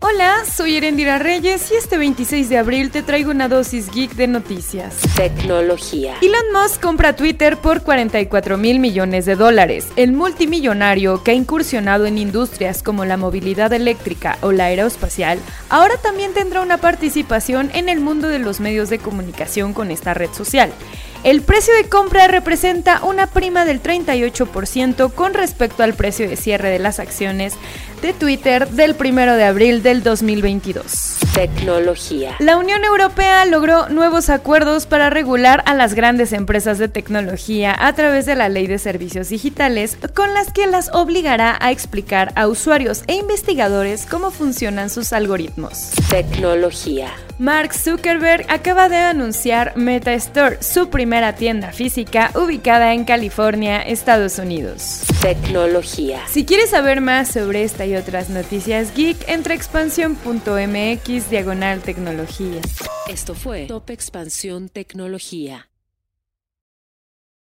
Hola, soy Erendira Reyes y este 26 de abril te traigo una dosis geek de noticias. Tecnología. Elon Musk compra Twitter por 44 mil millones de dólares. El multimillonario que ha incursionado en industrias como la movilidad eléctrica o la aeroespacial, ahora también tendrá una participación en el mundo de los medios de comunicación con esta red social. El precio de compra representa una prima del 38% con respecto al precio de cierre de las acciones de Twitter del 1 de abril del 2022. Tecnología. La Unión Europea logró nuevos acuerdos para regular a las grandes empresas de tecnología a través de la Ley de Servicios Digitales, con las que las obligará a explicar a usuarios e investigadores cómo funcionan sus algoritmos. Tecnología. Mark Zuckerberg acaba de anunciar Meta Store, su primera tienda física ubicada en California, Estados Unidos. Tecnología. Si quieres saber más sobre esta y otras noticias geek, entra a expansión.mx diagonal tecnología. Esto fue Top Expansión Tecnología.